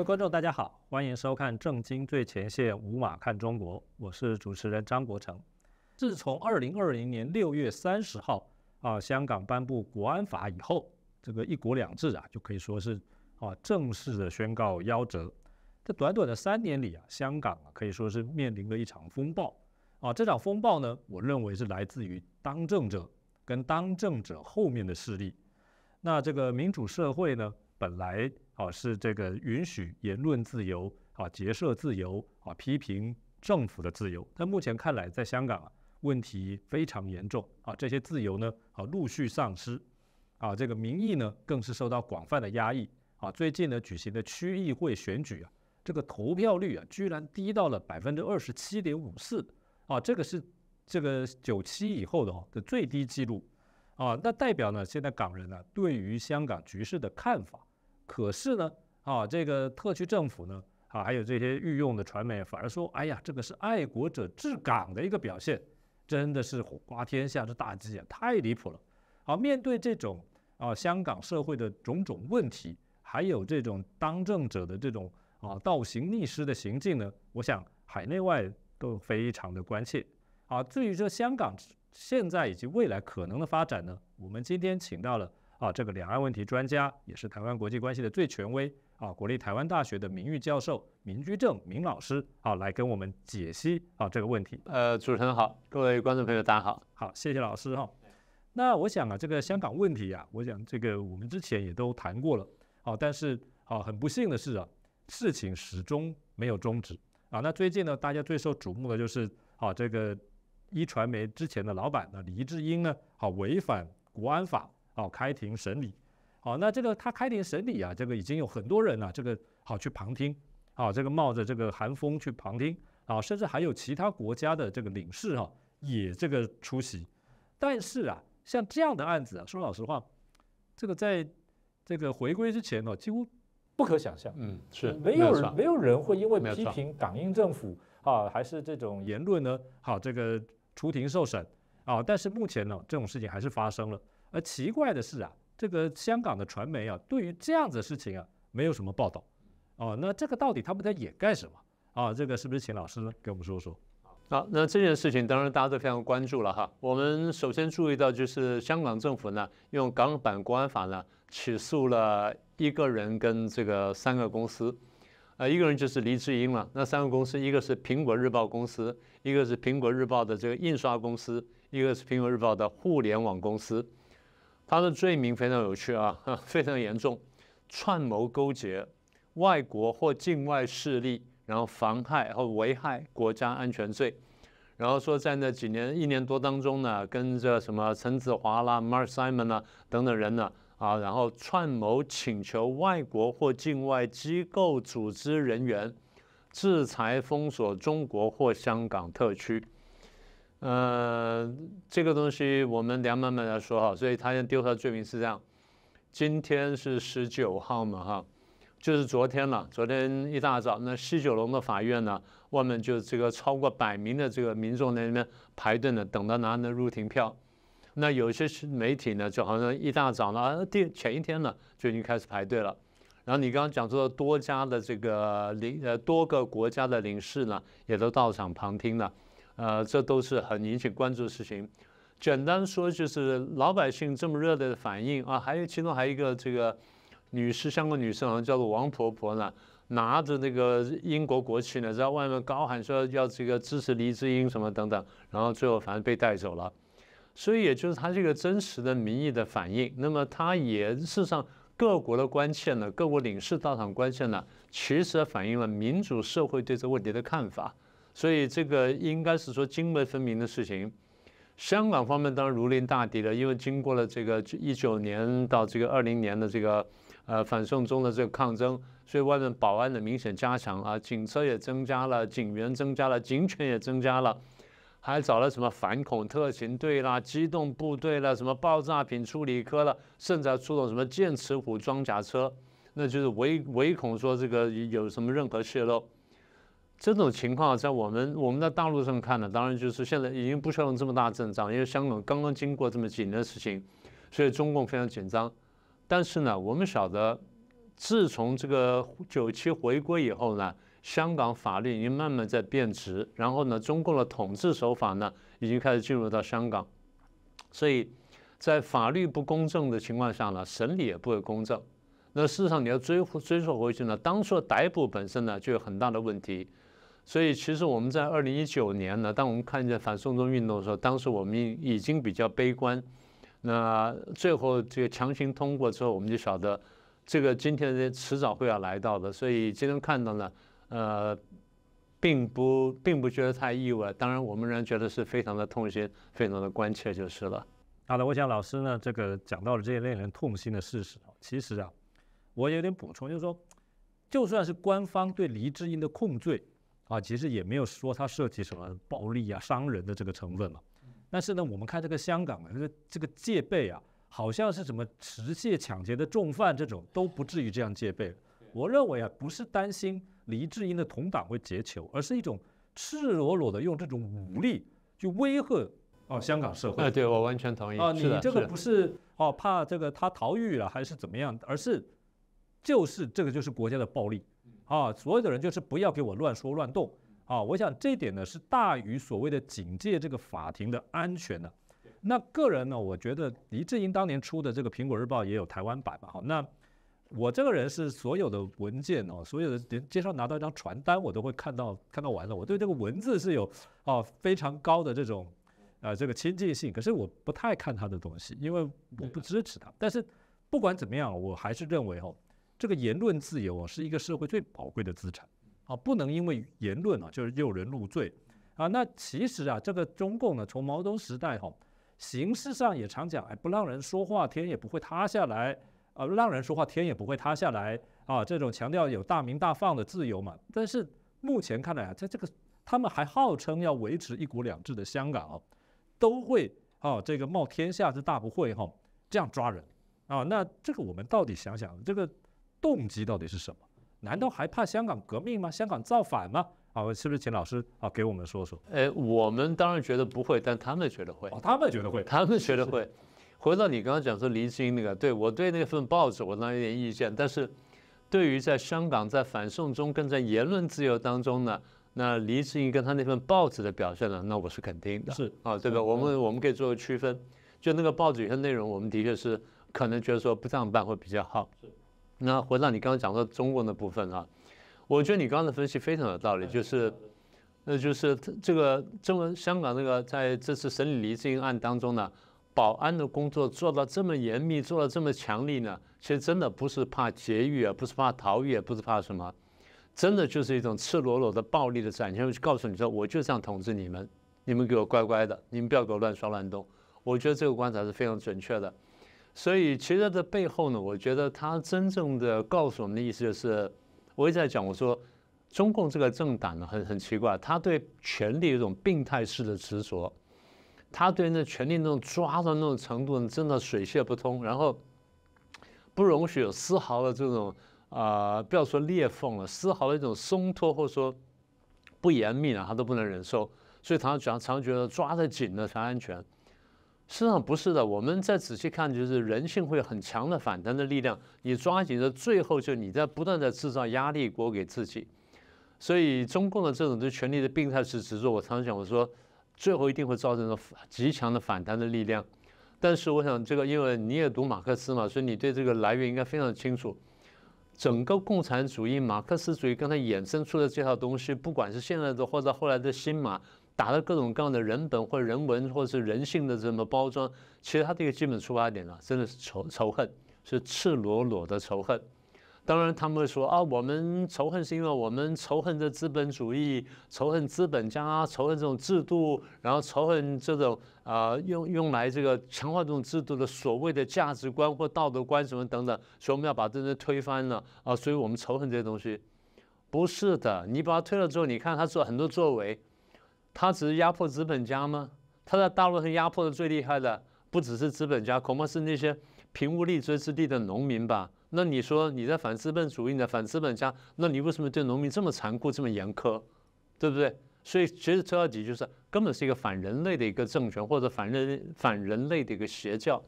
各位观众，大家好，欢迎收看《正经最前线》，五马看中国，我是主持人张国成。自从二零二零年六月三十号啊，香港颁布国安法以后，这个“一国两制”啊，就可以说是啊正式的宣告夭折。这短短的三年里啊，香港啊可以说是面临了一场风暴啊。这场风暴呢，我认为是来自于当政者跟当政者后面的势力。那这个民主社会呢，本来啊是这个允许言论自由啊、结社自由啊、批评政府的自由，但目前看来，在香港啊问题非常严重啊，这些自由呢啊陆续丧失啊，这个民意呢更是受到广泛的压抑啊。最近呢举行的区议会选举啊，这个投票率啊居然低到了百分之二十七点五四啊，这个是这个九七以后的哦的最低记录。啊，那代表呢？现在港人呢对于香港局势的看法，可是呢，啊，这个特区政府呢，啊，还有这些御用的传媒，反而说，哎呀，这个是爱国者治港的一个表现，真的是火瓜天下之大稽啊，太离谱了。好，面对这种啊香港社会的种种问题，还有这种当政者的这种啊倒行逆施的行径呢，我想海内外都非常的关切。啊，至于这香港。现在以及未来可能的发展呢？我们今天请到了啊，这个两岸问题专家，也是台湾国际关系的最权威啊，国立台湾大学的名誉教授明居正明老师啊，来跟我们解析啊这个问题。呃，主持人好，各位观众朋友大家好，好，谢谢老师哈。那我想啊，这个香港问题啊，我想这个我们之前也都谈过了啊，但是啊，很不幸的是啊，事情始终没有终止啊。那最近呢，大家最受瞩目的就是啊，这个。一传媒之前的老板呢，黎智英呢，好违反国安法，好开庭审理，好，那这个他开庭审理啊，这个已经有很多人啊，这个好去旁听，好，这个冒着这个寒风去旁听，啊，甚至还有其他国家的这个领事哈，也这个出席，但是啊，像这样的案子啊，说老实话，这个在这个回归之前呢，几乎不可想象，嗯，是没有人没有人会因为批评港英政府啊，还是这种言论呢，好这个。出庭受审啊，但是目前呢，这种事情还是发生了。而奇怪的是啊，这个香港的传媒啊，对于这样子的事情啊，没有什么报道。哦，那这个到底他们在掩盖什么啊？这个是不是请老师呢给我们说说？好，那这件事情当然大家都非常关注了哈。我们首先注意到就是香港政府呢，用港版国安法呢，起诉了一个人跟这个三个公司。啊，一个人就是黎智英了。那三个公司，一个是苹果日报公司，一个是苹果日报的这个印刷公司，一个是苹果日报的互联网公司。他的罪名非常有趣啊，非常严重，串谋勾结外国或境外势力，然后妨害或危害国家安全罪。然后说在那几年一年多当中呢，跟着什么陈子华啦、Mark Simon 啊等等人呢。啊，然后串谋请求外国或境外机构、组织人员制裁、封锁中国或香港特区。呃，这个东西我们两慢慢来说哈。所以他先丢他罪名是这样：今天是十九号嘛，哈，就是昨天了。昨天一大早，那西九龙的法院呢，外面就这个超过百名的这个民众在那边排队呢，等到拿那入庭票。那有些媒体呢，就好像一大早呢，第前一天呢就已经开始排队了。然后你刚刚讲说多家的这个领呃多个国家的领事呢，也都到场旁听了。呃，这都是很引起关注的事情。简单说就是老百姓这么热烈的反应啊，还有其中还有一个这个女士，香港女士好像叫做王婆婆呢，拿着那个英国国旗呢，在外面高喊说要这个支持黎智英什么等等，然后最后反正被带走了。所以也就是他这个真实的民意的反应，那么他也事实上各国的关切呢，各国领事到场关切呢，其实反映了民主社会对这个问题的看法。所以这个应该是说泾渭分明的事情。香港方面当然如临大敌了，因为经过了这个一九年到这个二零年的这个呃反送中的这个抗争，所以外面保安的明显加强啊，警车也增加了，警员增加了，警犬也增加了。还找了什么反恐特勤队啦、机动部队啦、什么爆炸品处理科了，甚至还出动什么剑齿虎装甲车，那就是唯唯恐说这个有什么任何泄露。这种情况在我们我们在大陆上看呢，当然就是现在已经不需要这么大阵仗，因为香港刚刚经过这么几年的事情，所以中共非常紧张。但是呢，我们晓得自从这个九七回归以后呢，香港法律已经慢慢在变质，然后呢，中共的统治手法呢，已经开始进入到香港，所以在法律不公正的情况下呢，审理也不会公正。那事实上你要追追溯回去呢，当初逮捕本身呢就有很大的问题。所以其实我们在二零一九年呢，当我们看见反送中运动的时候，当时我们已经比较悲观。那最后这个强行通过之后，我们就晓得。这个今天的迟早会要来到的，所以今天看到呢，呃，并不并不觉得太意外。当然，我们仍然觉得是非常的痛心，非常的关切就是了。好的，我想老师呢，这个讲到了这些令人痛心的事实其实啊，我有点补充，就是说，就算是官方对黎智英的控罪啊，其实也没有说它涉及什么暴力啊、伤人的这个成分嘛。但是呢，我们看这个香港的，这个这个戒备啊。好像是什么持械抢劫的重犯这种都不至于这样戒备。我认为啊，不是担心黎智英的同党会劫囚，而是一种赤裸裸的用这种武力去威吓哦香港社会。哎，对我完全同意啊。你这个不是哦怕这个他逃狱了还是怎么样，而是就是这个就是国家的暴力啊，所有的人就是不要给我乱说乱动啊。我想这一点呢是大于所谓的警戒这个法庭的安全的。那个人呢？我觉得黎智英当年出的这个《苹果日报》也有台湾版嘛。好，那我这个人是所有的文件哦，所有的连街上拿到一张传单，我都会看到看到完了。我对这个文字是有哦非常高的这种呃这个亲近性，可是我不太看他的东西，因为我不支持他。但是不管怎么样，我还是认为哦，这个言论自由啊是一个社会最宝贵的资产啊，不能因为言论啊就是诱人入罪啊。那其实啊，这个中共呢，从毛泽东时代哈。形式上也常讲，哎，不让人说话，天也不会塌下来，啊，让人说话，天也不会塌下来，啊，这种强调有大鸣大放的自由嘛。但是目前看来啊，在这个他们还号称要维持一国两制的香港哦，都会啊，这个冒天下之大不讳哈，这样抓人啊。那这个我们到底想想，这个动机到底是什么？难道还怕香港革命吗？香港造反吗？啊，是不是请老师啊给我们说说？哎，我们当然觉得不会，但他们觉得会。哦，他们觉得会，他们觉得会。回到你刚刚讲说黎智英那个，对我对那份报纸我当然有点意见，但是对于在香港在反送中跟在言论自由当中呢，那黎智英跟他那份报纸的表现呢，那我是肯定的。是啊，对吧？我们我们可以做个区分，就那个报纸有些内容，我们的确是可能觉得说不这样办会比较好。是。那回到你刚刚讲到中国的部分啊。我觉得你刚刚的分析非常有道理，就是，那就是这个中文香港那个在这次审理黎智英案当中呢，保安的工作做到这么严密，做到这么强力呢，其实真的不是怕劫狱啊，不是怕逃狱，不是怕什么，真的就是一种赤裸裸的暴力的展现，告诉你说，我就这样统治你们，你们给我乖乖的，你们不要给我乱说乱动。我觉得这个观察是非常准确的。所以其实这背后呢，我觉得他真正的告诉我们的意思就是。我一直在讲，我说中共这个政党呢，很很奇怪，他对权力有一种病态式的执着，他对那权力那种抓的那种程度，真的水泄不通，然后不容许有丝毫的这种啊，不要说裂缝了，丝毫的一种松脱或者说不严密了，他都不能忍受，所以他常常觉得抓得紧了才安全。实际上不是的，我们再仔细看，就是人性会有很强的反弹的力量。你抓紧的最后，就你在不断的制造压力锅给自己。所以中共的这种对权力的病态式执着，我常常讲，我说最后一定会造成极强的反弹的力量。但是我想，这个因为你也读马克思嘛，所以你对这个来源应该非常清楚。整个共产主义、马克思主义刚才衍生出的这套东西，不管是现在的或者后来的新马。打了各种各样的人本或人文或者是人性的这么包装，其实它这个基本出发点呢，真的是仇仇恨，是赤裸裸的仇恨。当然他们会说啊，我们仇恨是因为我们仇恨这资本主义，仇恨资本家，仇恨这种制度，然后仇恨这种啊用用来这个强化这种制度的所谓的价值观或道德观什么等等，所以我们要把这些推翻了啊，所以我们仇恨这些东西。不是的，你把它推了之后，你看他做很多作为。他只是压迫资本家吗？他在大陆上压迫的最厉害的不只是资本家，恐怕是那些贫无立锥之地的农民吧？那你说你在反资本主义呢？反资本家？那你为什么对农民这么残酷、这么严苛？对不对？所以其实说到底就是根本是一个反人类的一个政权，或者反人反人类的一个邪教。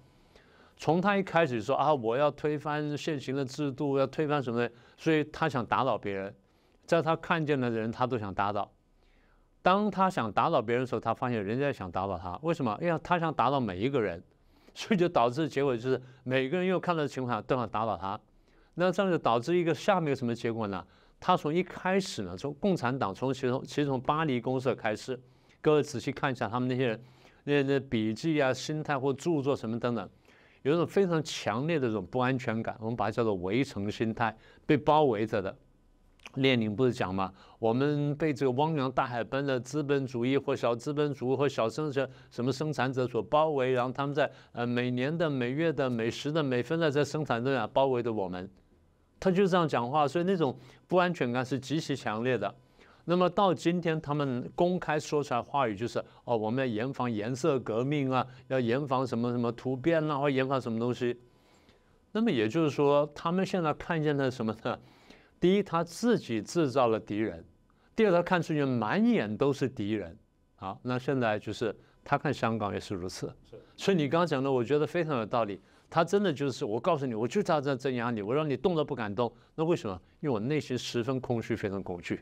从他一开始说啊，我要推翻现行的制度，要推翻什么的，所以他想打倒别人，在他看见的人，他都想打倒。当他想打倒别人的时候，他发现人家想打倒他，为什么？因为他想打倒每一个人，所以就导致结果就是每个人又看到的情况下都想打倒他。那这样就导致一个下面有什么结果呢？他从一开始呢，从共产党从其从其实从巴黎公社开始，各位仔细看一下他们那些人那那笔记啊、心态或著作什么等等。有一种非常强烈的这种不安全感，我们把它叫做围城心态，被包围着的。列宁不是讲吗？我们被这个汪洋大海般的资本主义或小资本主义或小生产什么生产者所包围，然后他们在呃每年的、每月的、每时的、每分的在生产中啊包围着我们。他就这样讲话，所以那种不安全感是极其强烈的。那么到今天，他们公开说出来话语就是哦，我们要严防颜色革命啊，要严防什么什么突变啊，或严防什么东西。那么也就是说，他们现在看见的什么呢？第一，他自己制造了敌人；第二，他看出去满眼都是敌人。好，那现在就是他看香港也是如此。所以你刚刚讲的，我觉得非常有道理。他真的就是我告诉你，我就要这样镇压你，我让你动都不敢动。那为什么？因为我内心十分空虚，非常恐惧。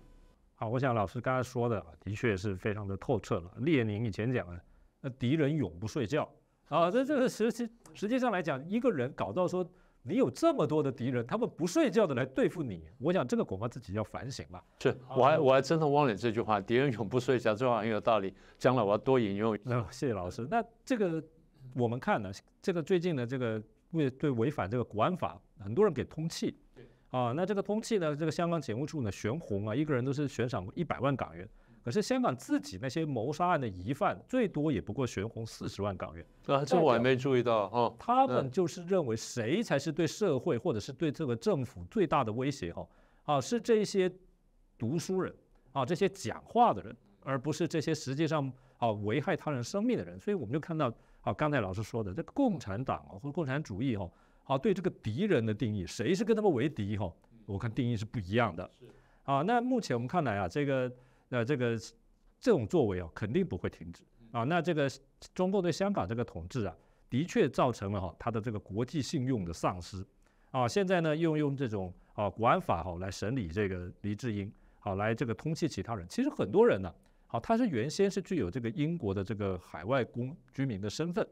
好，我想老师刚才说的的确是非常的透彻了。列宁以前讲的，那敌人永不睡觉啊，这这个实际实际上来讲，一个人搞到说你有这么多的敌人，他们不睡觉的来对付你，我想这个恐怕自己要反省了。是，我还我还真的忘了这句话，敌人永不睡觉，这话很有道理。将来我要多引用。那 谢谢老师。那这个我们看呢，这个最近的这个为对违反这个国安法，很多人给通气。啊，那这个通气呢？这个香港警务处呢悬红啊，一个人都是悬赏一百万港元。可是香港自己那些谋杀案的疑犯，最多也不过悬红四十万港元。啊，这我还没注意到哦。他们就是认为谁才是对社会或者是对这个政府最大的威胁？哈，啊，是这些读书人啊，这些讲话的人，而不是这些实际上啊危害他人生命的人。所以我们就看到啊，刚才老师说的这个共产党啊或共产主义哈。啊，对这个敌人的定义，谁是跟他们为敌哈？我看定义是不一样的。是啊，那目前我们看来啊，这个呃这个这种作为啊，肯定不会停止啊。那这个中共对香港这个统治啊，的确造成了哈它的这个国际信用的丧失啊。现在呢，又用这种啊国安法哈来审理这个黎智英，好来这个通缉其他人。其实很多人呢，好他是原先是具有这个英国的这个海外公居民的身份。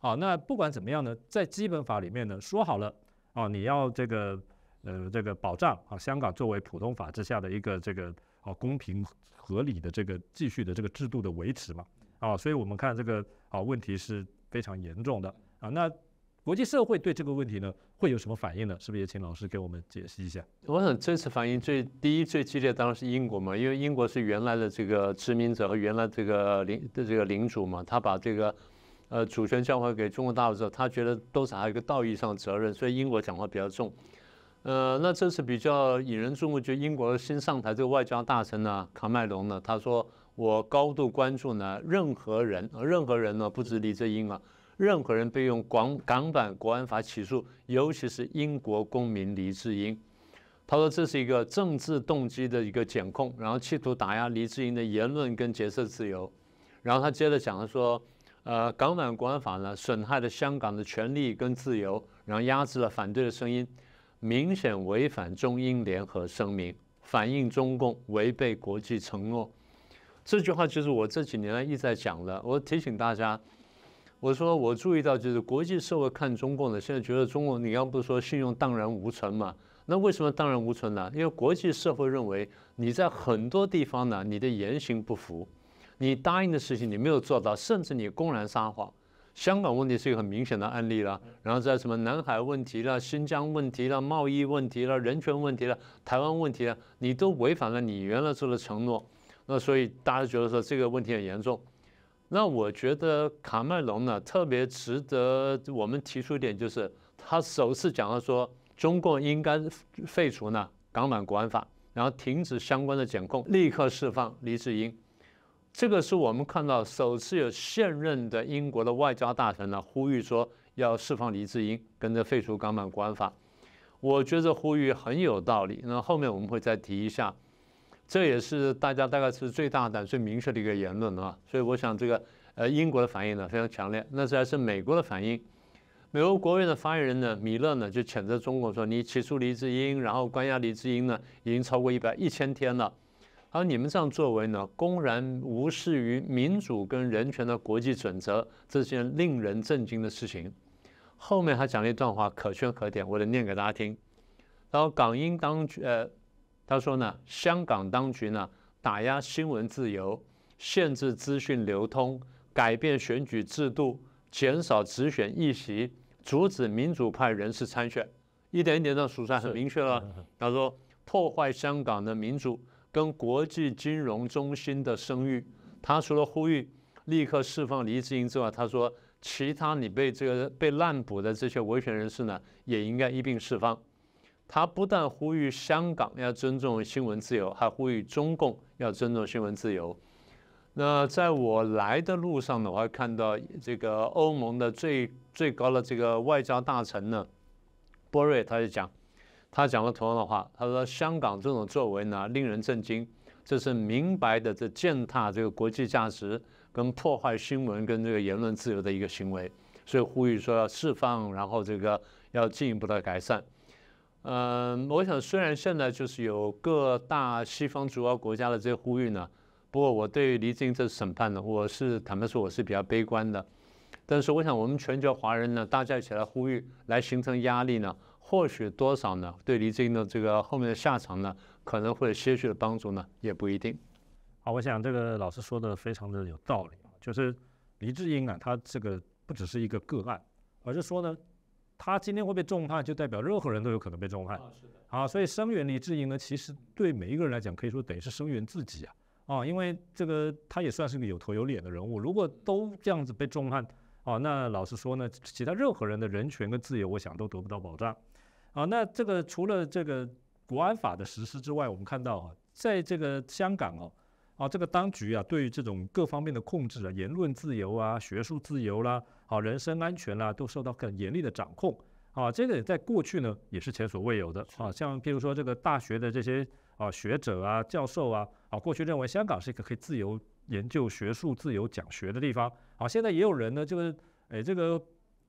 啊，那不管怎么样呢，在基本法里面呢说好了，啊，你要这个呃这个保障啊，香港作为普通法之下的一个这个啊公平合理的这个继续的这个制度的维持嘛，啊，所以我们看这个啊问题是非常严重的啊。那国际社会对这个问题呢会有什么反应呢？是不是也请老师给我们解析一下？我想这次反应最第一最激烈当然是英国嘛，因为英国是原来的这个殖民者和原来这个领的这个领主嘛，他把这个。呃，主权交还给中国大陆之后，他觉得都是还有一个道义上的责任，所以英国讲话比较重。呃，那这次比较引人注目，就英国新上台这个外交大臣呢，卡麦隆呢，他说我高度关注呢，任何人，任何人呢，不止李智英啊，任何人被用港港版国安法起诉，尤其是英国公民黎智英，他说这是一个政治动机的一个检控，然后企图打压黎智英的言论跟结社自由，然后他接着讲他说。呃，港版国安法呢，损害了香港的权利跟自由，然后压制了反对的声音，明显违反中英联合声明，反映中共违背国际承诺。这句话就是我这几年来一直在讲的。我提醒大家，我说我注意到，就是国际社会看中共的，现在觉得中共，你要不说信用荡然无存嘛？那为什么荡然无存呢？因为国际社会认为你在很多地方呢，你的言行不符。你答应的事情你没有做到，甚至你公然撒谎。香港问题是一个很明显的案例了，然后在什么南海问题了、新疆问题了、贸易问题了、人权问题了、台湾问题了，你都违反了你原来做的承诺。那所以大家觉得说这个问题很严重。那我觉得卡麦隆呢特别值得我们提出一点，就是他首次讲到说中共应该废除呢港版国安法，然后停止相关的检控，立刻释放黎智英。这个是我们看到首次有现任的英国的外交大臣呢呼吁说要释放黎智英，跟着废除港版国安法。我觉得呼吁很有道理。那后面我们会再提一下，这也是大家大概是最大胆、最明确的一个言论啊。所以我想这个呃英国的反应呢非常强烈。那这还是美国的反应。美国国务院的发言人呢，米勒呢就谴责中国说，你起诉黎智英，然后关押黎智英呢，已经超过一百一千天了。而你们这样作为呢，公然无视于民主跟人权的国际准则，这是件令人震惊的事情。后面他讲了一段话，可圈可点，我得念给大家听。然后港英当局，呃，他说呢，香港当局呢打压新闻自由，限制资讯流通，改变选举制度。减少直选议席，阻止民主派人士参选，一点一点的数算很明确了。他说破坏香港的民主跟国际金融中心的声誉。他除了呼吁立刻释放黎智英之外，他说其他你被这个被滥捕的这些维权人士呢，也应该一并释放。他不但呼吁香港要尊重新闻自由，还呼吁中共要尊重新闻自由。那在我来的路上呢，我还看到这个欧盟的最最高的这个外交大臣呢，波瑞，他就讲，他讲了同样的话，他说香港这种作为呢令人震惊，这是明白的这践踏这个国际价值跟破坏新闻跟这个言论自由的一个行为，所以呼吁说要释放，然后这个要进一步的改善。嗯，我想虽然现在就是有各大西方主要国家的这些呼吁呢。不过，我对黎智英这次审判呢，我是坦白说，我是比较悲观的。但是，我想我们全球华人呢，大家一起来呼吁，来形成压力呢，或许多少呢，对黎智英的这个后面的下场呢，可能会有些许的帮助呢，也不一定。好，我想这个老师说的非常的有道理就是黎智英啊，他这个不只是一个个案，而是说呢，他今天会被重判，就代表任何人都有可能被重判。是的。好，所以声援黎智英呢，其实对每一个人来讲，可以说等于是声援自己啊。啊，因为这个他也算是个有头有脸的人物，如果都这样子被重判，啊，那老实说呢，其他任何人的人权跟自由，我想都得不到保障。啊，那这个除了这个国安法的实施之外，我们看到啊，在这个香港哦，啊，这个当局啊，对于这种各方面的控制啊，言论自由啊，学术自由啦，啊，人身安全啦，都受到更严厉的掌控。啊，这个在过去呢，也是前所未有的。啊，像譬如说这个大学的这些。啊，学者啊，教授啊，啊，过去认为香港是一个可以自由研究学术、自由讲学的地方。啊，现在也有人呢，就是，哎，这个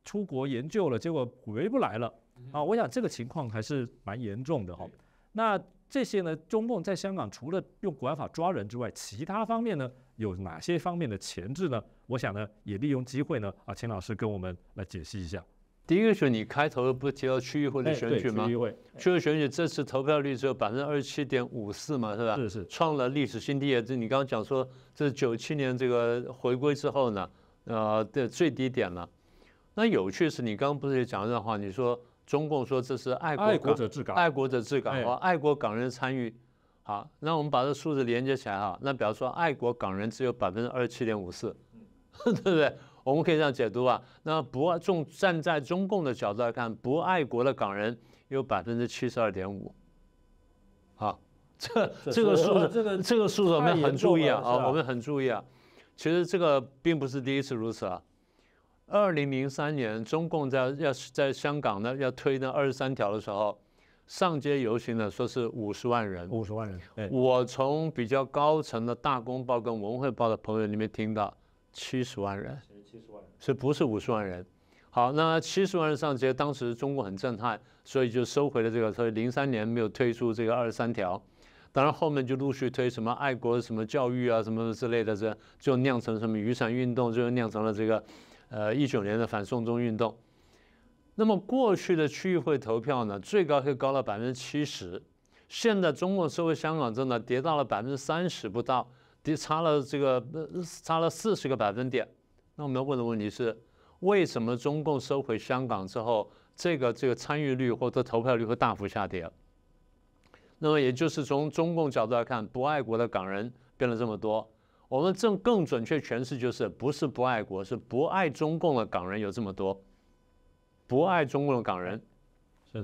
出国研究了，结果回不来了。啊，我想这个情况还是蛮严重的哈。那这些呢，中共在香港除了用国安法抓人之外，其他方面呢，有哪些方面的前置呢？我想呢，也利用机会呢，啊，请老师跟我们来解析一下。第一个是你开头不提到区议会的选举吗？区议会，区域选举这次投票率只有百分之二十七点五四嘛，是吧？是是，创了历史新低。这你刚刚讲说，这是九七年这个回归之后呢，呃的最低点了。那有趣是，你刚刚不是也讲这段话？你说中共说这是爱国者治港，爱国者治港和爱国港人参与。好，那我们把这数字连接起来哈。那比方说，爱国港人只有百分之二十七点五四，对不对？我们可以这样解读啊，那不爱中站在中共的角度来看，不爱国的港人有百分之七十二点五，好，这这个数字，这个这个数字我们很注意啊，啊，我们很注意啊。其实这个并不是第一次如此啊。二零零三年，中共在要在香港呢要推那二十三条的时候，上街游行呢说是五十万人，五十万人。我从比较高层的大公报跟文汇报的朋友里面听到七十万人。七十万人，是不是五十万人？好，那七十万人上街，当时中国很震撼，所以就收回了这个，所以零三年没有推出这个二十三条。当然后面就陆续推什么爱国什么教育啊什么之类的，这就酿成什么雨伞运动，就酿成了这个呃一九年的反送中运动。那么过去的区域会投票呢，最高可以高到百分之七十，现在中国收回香港之后呢，跌到了百分之三十不到，跌差了这个差了四十个百分点。那我们要问的问题是，为什么中共收回香港之后，这个这个参与率或者投票率会大幅下跌？那么也就是从中共角度来看，不爱国的港人变了这么多。我们正更准确诠释就是，不是不爱国，是不爱中共的港人有这么多。不爱中共的港人，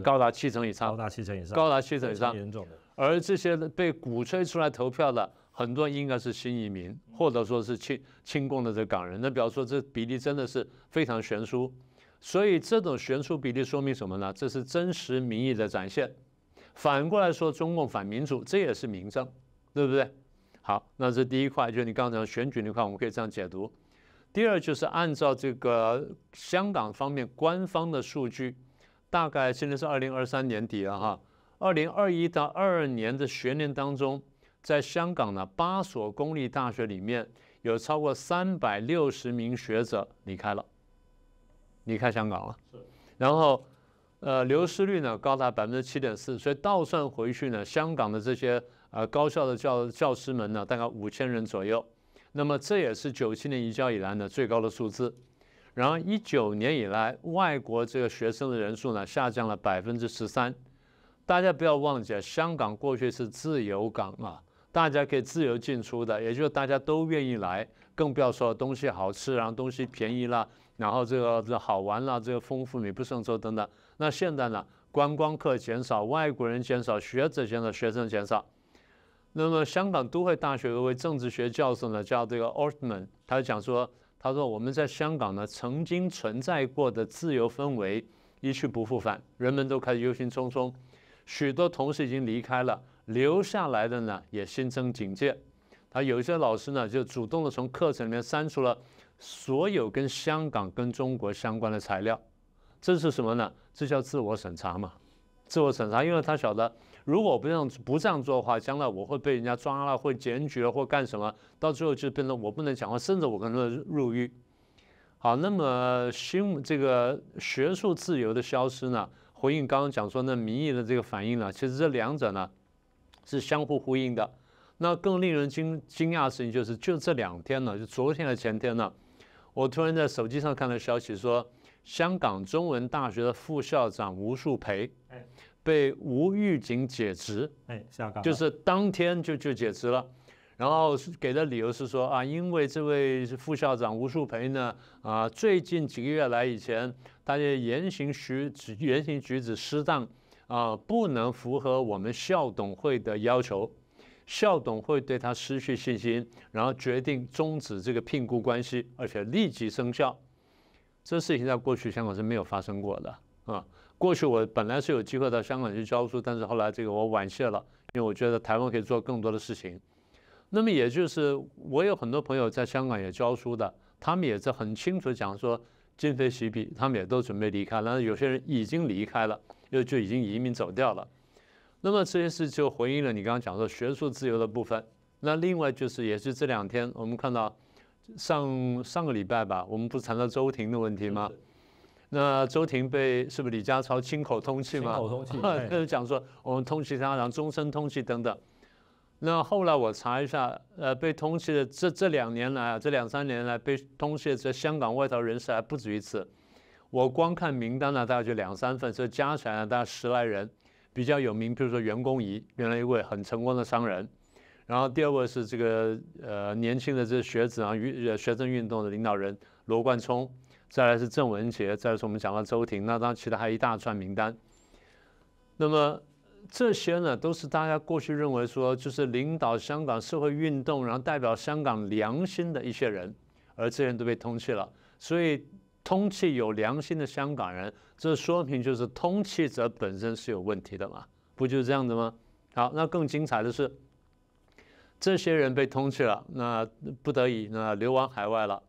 高达七成以上，高达七成以上，高达七成以上，严重的。而这些被鼓吹出来投票的。很多应该是新移民，或者说是亲亲共的这港人。那比方说，这比例真的是非常悬殊。所以这种悬殊比例说明什么呢？这是真实民意的展现。反过来说，中共反民主，这也是民政，对不对？好，那这第一块，就是你刚才讲选举那块，我们可以这样解读。第二就是按照这个香港方面官方的数据，大概现在是二零二三年底了哈，二零二一到二二年的学年当中，在香港呢八所公立大学里面有超过三百六十名学者离开了，离开香港了。然后，呃，流失率呢高达百分之七点四，所以倒算回去呢，香港的这些呃高校的教教师们呢，大概五千人左右。那么这也是九七年移交以来呢最高的数字。然后一九年以来，外国这个学生的人数呢下降了百分之十三。大家不要忘记，香港过去是自由港啊，大家可以自由进出的，也就是大家都愿意来，更不要说东西好吃，然后东西便宜啦。然后这个这好玩啦，这个丰富、美不胜收等等。那现在呢，观光客减少，外国人减少，学者减少，学生减少。那么香港都会大学一位政治学教授呢，叫这个 Ortman，他讲说，他说我们在香港呢曾经存在过的自由氛围一去不复返，人们都开始忧心忡忡，许多同事已经离开了，留下来的呢也心生警戒。他有一些老师呢就主动的从课程里面删除了。所有跟香港、跟中国相关的材料，这是什么呢？这叫自我审查嘛？自我审查，因为他晓得，如果我不这样不这样做的话，将来我会被人家抓了，会检举了，或干什么，到最后就变成我不能讲话，甚至我可能入狱。好，那么新这个学术自由的消失呢？回应刚刚讲说那民意的这个反应呢？其实这两者呢是相互呼应的。那更令人惊惊讶的事情就是，就这两天呢，就昨天和前天呢。我突然在手机上看到消息说，香港中文大学的副校长吴树培，被无预警解职，哎，下岗，就是当天就就解职了，然后给的理由是说啊，因为这位副校长吴树培呢，啊，最近几个月来以前，他的言行举止言行举止失当，啊，不能符合我们校董会的要求。校董会对他失去信心，然后决定终止这个聘雇关系，而且立即生效。这事情在过去香港是没有发生过的啊。过去我本来是有机会到香港去教书，但是后来这个我婉谢了，因为我觉得台湾可以做更多的事情。那么也就是我有很多朋友在香港也教书的，他们也是很清楚讲说今非昔比，他们也都准备离开，然后有些人已经离开了，又就已经移民走掉了。那么这件事就回应了你刚刚讲说学术自由的部分。那另外就是，也是这两天我们看到上上个礼拜吧，我们不是谈到周婷的问题吗？那周婷被是不是李家超亲口通气嘛？亲口通气，就讲说我们通气他，然后终身通气等等。那后来我查一下，呃，被通气的这这两年来啊，这两三年来被通气的这香港外逃人士还不止一次。我光看名单呢，大概就两三份，所以加起来大概十来人。比较有名，比如说袁公仪，原来一位很成功的商人。然后第二位是这个呃年轻的这学子啊，运学生运动的领导人罗冠聪。再来是郑文杰，再来是我们讲到周婷，那当然其他还一大串名单。那么这些呢，都是大家过去认为说就是领导香港社会运动，然后代表香港良心的一些人，而这些人都被通缉了。所以。通气有良心的香港人，这说明就是通气者本身是有问题的嘛？不就是这样子吗？好，那更精彩的是，这些人被通气了，那不得已那流亡海外了。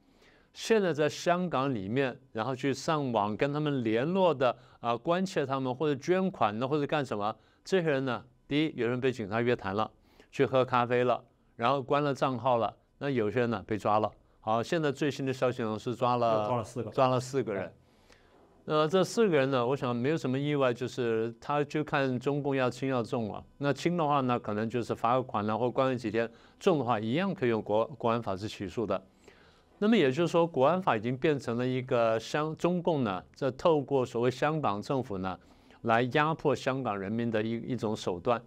现在在香港里面，然后去上网跟他们联络的啊，关切他们或者捐款的或者干什么？这些人呢，第一有人被警察约谈了，去喝咖啡了，然后关了账号了。那有些人呢被抓了。好，现在最新的消息呢是抓了抓了四个，抓了四个人。呃，这四个人呢，我想没有什么意外，就是他就看中共要轻要重了。那轻的话呢，可能就是罚个款然或关了几天；重的话，一样可以用国国安法是起诉的。那么也就是说，国安法已经变成了一个香中共呢，这透过所谓香港政府呢，来压迫香港人民的一一种手段。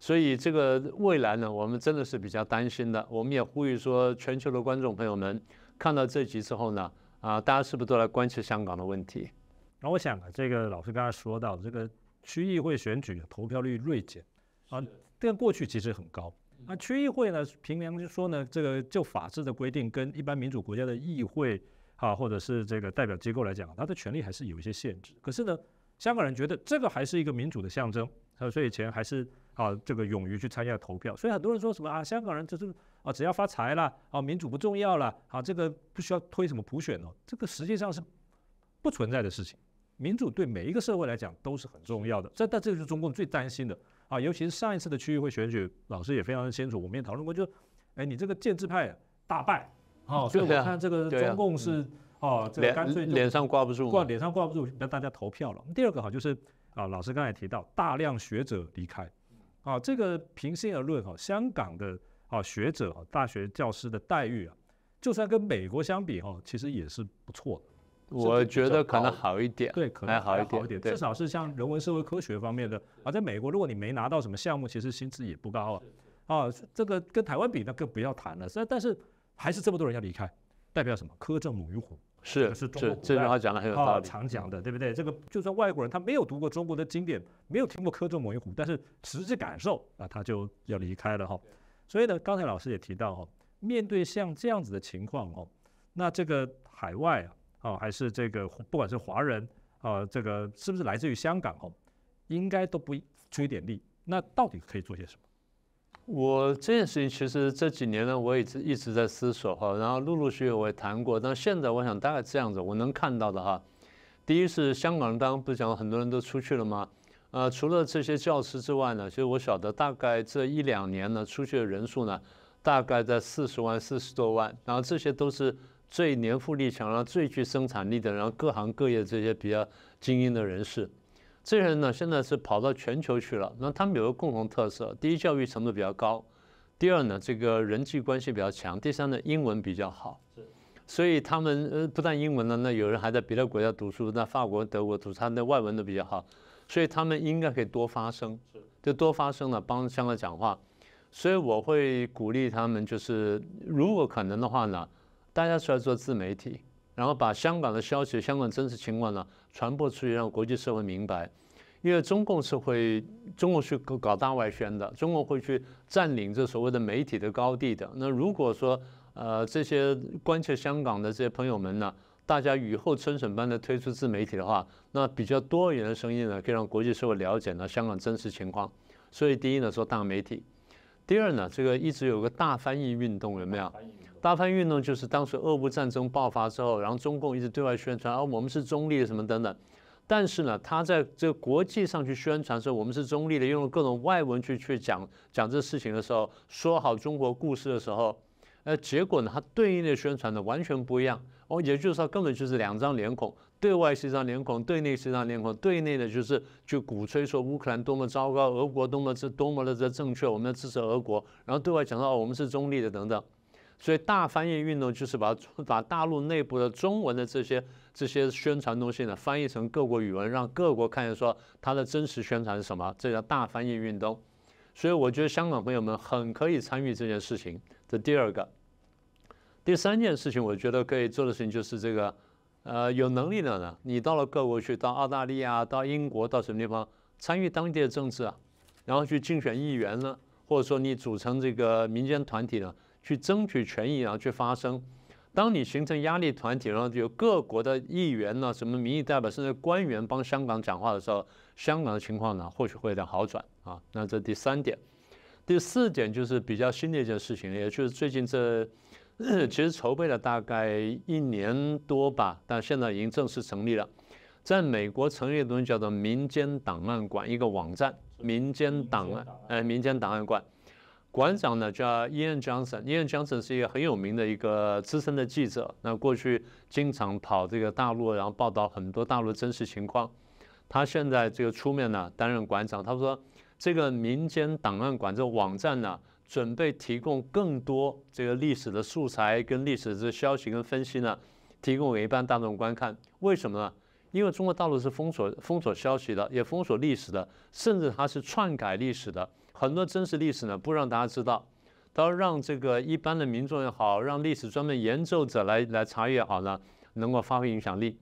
所以这个未来呢，我们真的是比较担心的。我们也呼吁说，全球的观众朋友们看到这集之后呢，啊，大家是不是都来关切香港的问题？那我想啊，这个老师刚才说到这个区议会选举投票率锐减啊，但过去其实很高。那区议会呢，凭良心说呢，这个就法治的规定跟一般民主国家的议会啊，或者是这个代表机构来讲，它的权利还是有一些限制。可是呢？香港人觉得这个还是一个民主的象征，所以以前还是啊这个勇于去参加投票。所以很多人说什么啊，香港人就是啊只要发财了啊，民主不重要了啊，这个不需要推什么普选哦，这个实际上是不存在的事情。民主对每一个社会来讲都是很重要的，这但这个是中共最担心的啊，尤其是上一次的区域会选举，老师也非常的清楚，我们也讨论过，就哎你这个建制派大败，哦，所以我看这个 中共是哦，这个干脆脸上挂不住，挂脸上挂不住，让大家投票了。第二个哈就是啊，老师刚才提到大量学者离开，啊，这个平心而论哈，香港的啊学者啊大学教师的待遇啊，就算跟美国相比哈，其实也是不错的。我觉得可能好一点，对，可能好一点，至少是像人文社会科学方面的啊，在美国，如果你没拿到什么项目，其实薪资也不高啊，啊，这个跟台湾比，那更不要谈了。但但是还是这么多人要离开，代表什么？苛政猛于虎，是是，这句话讲的很有道理，常讲的，对不对？这个就算外国人他没有读过中国的经典，没有听过苛政猛于虎，但是实际感受啊，他就要离开了哈。所以呢，刚才老师也提到哈，面对像这样子的情况哦，那这个海外啊。哦，还是这个不管是华人啊，这个是不是来自于香港哦，应该都不出一点力。那到底可以做些什么？我这件事情其实这几年呢，我一直一直在思索哈，然后陆陆续续我也谈过。但现在我想大概这样子，我能看到的哈，第一是香港人，刚刚不是讲很多人都出去了吗？呃，除了这些教师之外呢，其实我晓得大概这一两年呢，出去的人数呢，大概在四十万、四十多万，然后这些都是。最年富力强，然后最具生产力的，然后各行各业这些比较精英的人士，这些人呢，现在是跑到全球去了。那他们有个共同特色：第一，教育程度比较高；第二呢，这个人际关系比较强；第三呢，英文比较好。所以他们呃，不但英文呢，那有人还在别的国家读书，那法国、德国读，他的外文都比较好。所以他们应该可以多发声，就多发声呢，帮香港讲话。所以我会鼓励他们，就是如果可能的话呢。大家出来做自媒体，然后把香港的消息、香港真实情况呢传播出去，让国际社会明白。因为中共是会，中共去搞大外宣的，中共会去占领这所谓的媒体的高地的。那如果说呃这些关切香港的这些朋友们呢，大家雨后春笋般的推出自媒体的话，那比较多元的声音呢，可以让国际社会了解呢香港真实情况。所以第一呢，做大媒体；第二呢，这个一直有个大翻译运动，有没有？大翻运动就是当时俄乌战争爆发之后，然后中共一直对外宣传，啊，我们是中立的什么等等。但是呢，他在这个国际上去宣传说我们是中立的，用了各种外文去去讲讲这事情的时候，说好中国故事的时候，呃，结果呢，他对应的宣传呢完全不一样。哦，也就是说，根本就是两张脸孔，对外是一张脸孔，对内是一张脸孔。对内的就是去鼓吹说乌克兰多么糟糕，俄国多么这多么的这正确，我们要支持俄国。然后对外讲到哦，我们是中立的等等。所以大翻译运动就是把把大陆内部的中文的这些这些宣传东西呢翻译成各国语文，让各国看见说它的真实宣传是什么，这叫大翻译运动。所以我觉得香港朋友们很可以参与这件事情。这第二个，第三件事情，我觉得可以做的事情就是这个，呃，有能力的呢，你到了各国去，到澳大利亚、到英国、到什么地方参与当地的政治啊，然后去竞选议员呢，或者说你组成这个民间团体呢。去争取权益，然后去发声。当你形成压力团体，然后有各国的议员呢、什么民意代表，甚至官员帮香港讲话的时候，香港的情况呢，或许会有点好转啊。那这第三点，第四点就是比较新的一件事情，也就是最近这 其实筹备了大概一年多吧，但现在已经正式成立了。在美国成立的东西叫做民间档案馆，一个网站，民间档案，呃，民间档案馆。馆长呢叫 Ian Johnson，Ian Johnson 是一个很有名的一个资深的记者，那过去经常跑这个大陆，然后报道很多大陆真实情况。他现在这个出面呢担任馆长，他说这个民间档案馆这个网站呢，准备提供更多这个历史的素材跟历史的消息跟分析呢，提供给一般大众观看。为什么呢？因为中国大陆是封锁封锁消息的，也封锁历史的，甚至它是篡改历史的。很多真实历史呢，不让大家知道，都让这个一般的民众也好，让历史专门研究者来来查阅好呢，能够发挥影响力。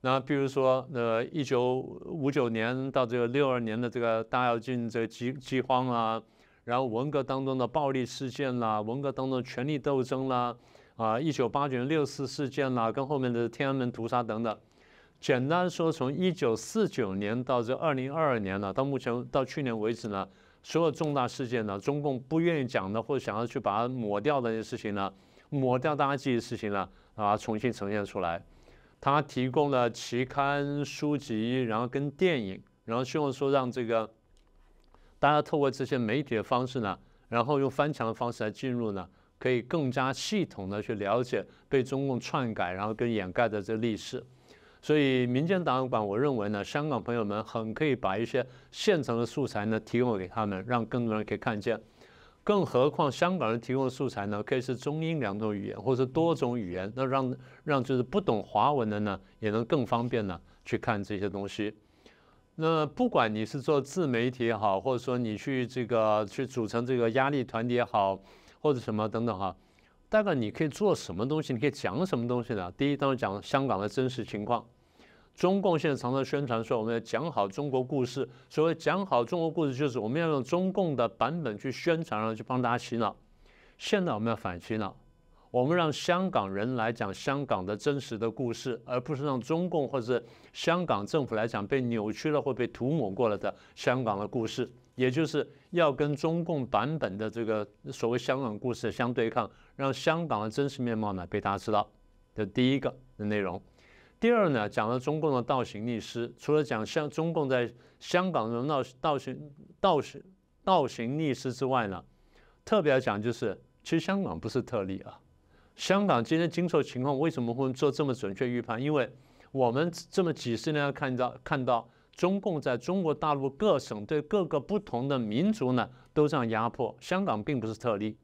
那比如说，呃，一九五九年到这个六二年的这个大跃进这个饥饥荒啊，然后文革当中的暴力事件啦，文革当中的权力斗争啦，啊，一九八九年六四事件啦，跟后面的天安门屠杀等等。简单说，从一九四九年到这二零二二年呢，到目前到去年为止呢，所有重大事件呢，中共不愿意讲的或者想要去把它抹掉的那些事情呢，抹掉大家记忆的事情呢，啊，重新呈现出来。他提供了期刊、书籍，然后跟电影，然后希望说让这个大家透过这些媒体的方式呢，然后用翻墙的方式来进入呢，可以更加系统的去了解被中共篡改然后跟掩盖的这历史。所以民间档案馆，我认为呢，香港朋友们很可以把一些现成的素材呢提供给他们，让更多人可以看见。更何况香港人提供的素材呢，可以是中英两种语言，或者多种语言，那让让就是不懂华文的呢，也能更方便呢去看这些东西。那不管你是做自媒体也好，或者说你去这个去组成这个压力团体也好，或者什么等等哈，大概你可以做什么东西，你可以讲什么东西呢？第一，当然讲香港的真实情况。中共现在常常宣传说，我们要讲好中国故事。所谓讲好中国故事，就是我们要用中共的版本去宣传，然后去帮大家洗脑。现在我们要反洗脑，我们让香港人来讲香港的真实的故事，而不是让中共或者香港政府来讲被扭曲了或被涂抹过了的香港的故事。也就是要跟中共版本的这个所谓香港故事相对抗，让香港的真实面貌呢被大家知道。这第一个的内容。第二呢，讲了中共的倒行逆施，除了讲香中共在香港的闹倒行倒行倒行逆施之外呢，特别要讲就是，其实香港不是特例啊。香港今天经受情况为什么会做这么准确预判？因为我们这么几十年看到看到中共在中国大陆各省对各个不同的民族呢都这样压迫，香港并不是特例。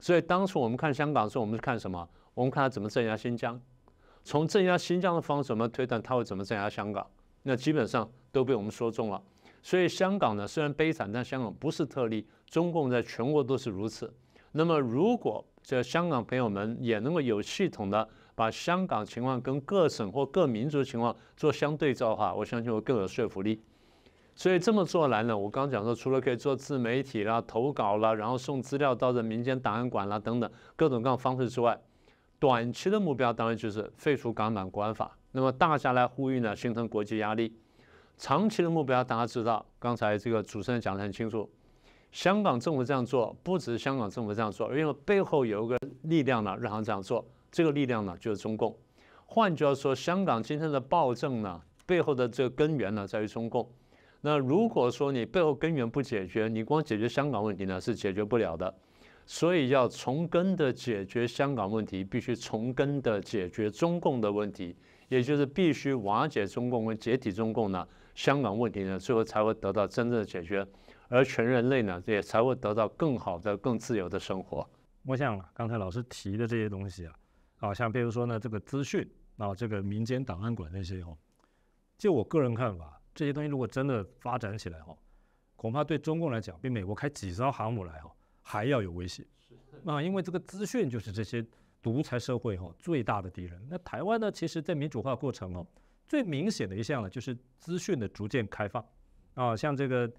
所以当初我们看香港的时候，我们是看什么？我们看他怎么镇压新疆。从镇压新疆的方式，我们推断他会怎么镇压香港？那基本上都被我们说中了。所以香港呢，虽然悲惨，但香港不是特例，中共在全国都是如此。那么，如果这香港朋友们也能够有系统的把香港情况跟各省或各民族情况做相对照的话，我相信会更有说服力。所以这么做来呢，我刚刚讲说，除了可以做自媒体啦、投稿啦，然后送资料到这民间档案馆啦等等各种各样方式之外，短期的目标当然就是废除港版国安法，那么大家来呼吁呢，形成国际压力。长期的目标大家知道，刚才这个主持人讲得很清楚，香港政府这样做，不只是香港政府这样做，因为背后有一个力量呢，让他这样做，这个力量呢就是中共。换句话说，香港今天的暴政呢，背后的这个根源呢在于中共。那如果说你背后根源不解决，你光解决香港问题呢是解决不了的。所以要从根的解决香港问题，必须从根的解决中共的问题，也就是必须瓦解中共跟解体中共呢，香港问题呢，最后才会得到真正的解决，而全人类呢，也才会得到更好的、更自由的生活。我想啊，刚才老师提的这些东西啊，啊，像比如说呢，这个资讯啊，这个民间档案馆那些哦，就我个人看法，这些东西如果真的发展起来哈，恐怕对中共来讲，比美国开几艘航母来哈。还要有威胁啊，因为这个资讯就是这些独裁社会哈最大的敌人。那台湾呢，其实在民主化过程哦，最明显的一项呢，就是资讯的逐渐开放啊，像这个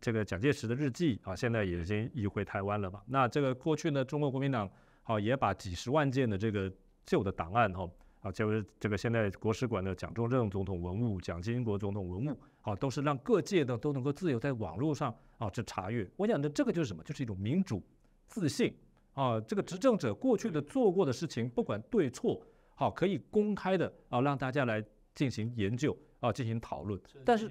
这个蒋介石的日记啊，现在已经移回台湾了嘛。那这个过去呢，中国国民党好也把几十万件的这个旧的档案哈啊，就是这个现在国史馆的蒋中正总统文物、蒋经国总统文物啊，都是让各界呢都能够自由在网络上。啊，去查阅，我想的这个就是什么？就是一种民主自信啊。这个执政者过去的做过的事情，不管对错，好，可以公开的啊，让大家来进行研究啊，进行讨论。但是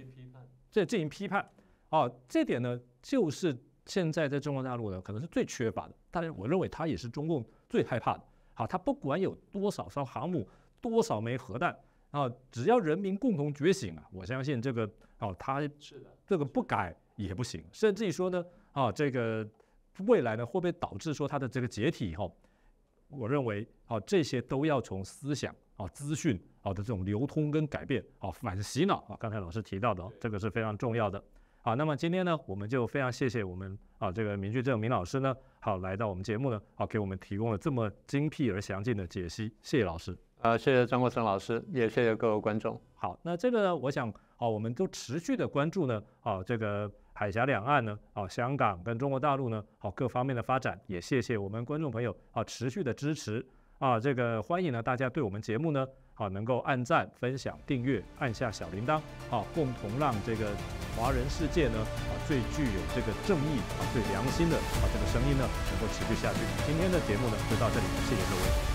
这进行批判啊，这点呢，就是现在在中国大陆呢，可能是最缺乏的。当然，我认为它也是中共最害怕的。好，它不管有多少艘航母，多少枚核弹啊，只要人民共同觉醒啊，我相信这个哦，它这个不改。也不行，甚至于说呢，啊，这个未来呢会不会导致说它的这个解体？以后，我认为，啊，这些都要从思想啊、资讯啊的这种流通跟改变啊，反洗脑啊。刚才老师提到的，这个是非常重要的。好，那么今天呢，我们就非常谢谢我们啊这个明俊正明老师呢，好来到我们节目呢，好给我们提供了这么精辟而详尽的解析，谢谢老师。啊，谢谢张国成老师，也谢谢各位观众。好，那这个呢，我想啊，我们都持续的关注呢，啊这个。海峡两岸呢，啊，香港跟中国大陆呢，好各方面的发展，也谢谢我们观众朋友啊持续的支持啊，这个欢迎呢大家对我们节目呢，啊，能够按赞、分享、订阅，按下小铃铛，啊，共同让这个华人世界呢，啊，最具有这个正义啊、最良心的啊这个声音呢，能够持续下去。今天的节目呢，就到这里，谢谢各位。